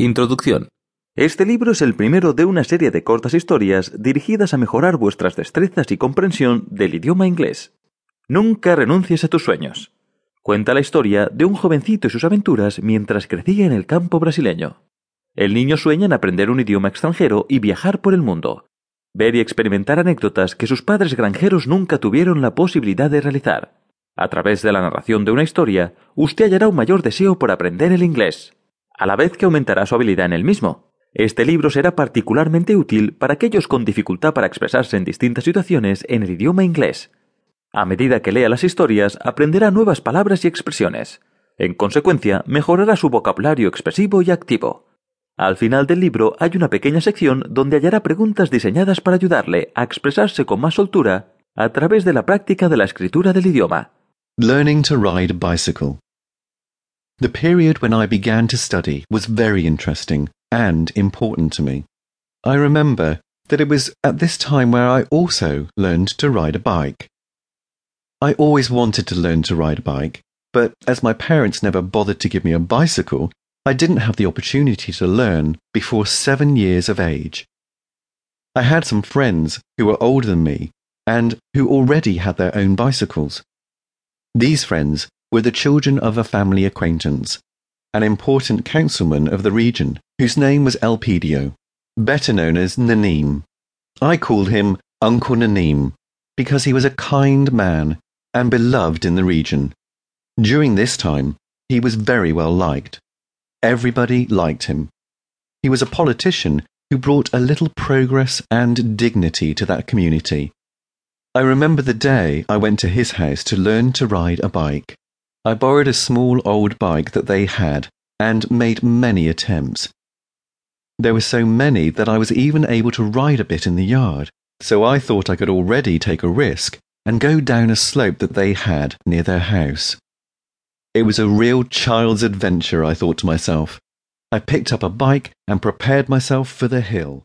Introducción. Este libro es el primero de una serie de cortas historias dirigidas a mejorar vuestras destrezas y comprensión del idioma inglés. Nunca renuncies a tus sueños. Cuenta la historia de un jovencito y sus aventuras mientras crecía en el campo brasileño. El niño sueña en aprender un idioma extranjero y viajar por el mundo. Ver y experimentar anécdotas que sus padres granjeros nunca tuvieron la posibilidad de realizar. A través de la narración de una historia, usted hallará un mayor deseo por aprender el inglés a la vez que aumentará su habilidad en el mismo. Este libro será particularmente útil para aquellos con dificultad para expresarse en distintas situaciones en el idioma inglés. A medida que lea las historias, aprenderá nuevas palabras y expresiones. En consecuencia, mejorará su vocabulario expresivo y activo. Al final del libro hay una pequeña sección donde hallará preguntas diseñadas para ayudarle a expresarse con más soltura a través de la práctica de la escritura del idioma. Learning to ride bicycle. The period when I began to study was very interesting and important to me. I remember that it was at this time where I also learned to ride a bike. I always wanted to learn to ride a bike, but as my parents never bothered to give me a bicycle, I didn't have the opportunity to learn before seven years of age. I had some friends who were older than me and who already had their own bicycles. These friends were the children of a family acquaintance, an important councilman of the region, whose name was Elpidio, better known as Nanim. I called him Uncle Nanim because he was a kind man and beloved in the region. During this time, he was very well liked. Everybody liked him. He was a politician who brought a little progress and dignity to that community. I remember the day I went to his house to learn to ride a bike. I borrowed a small old bike that they had and made many attempts. There were so many that I was even able to ride a bit in the yard, so I thought I could already take a risk and go down a slope that they had near their house. It was a real child's adventure, I thought to myself. I picked up a bike and prepared myself for the hill.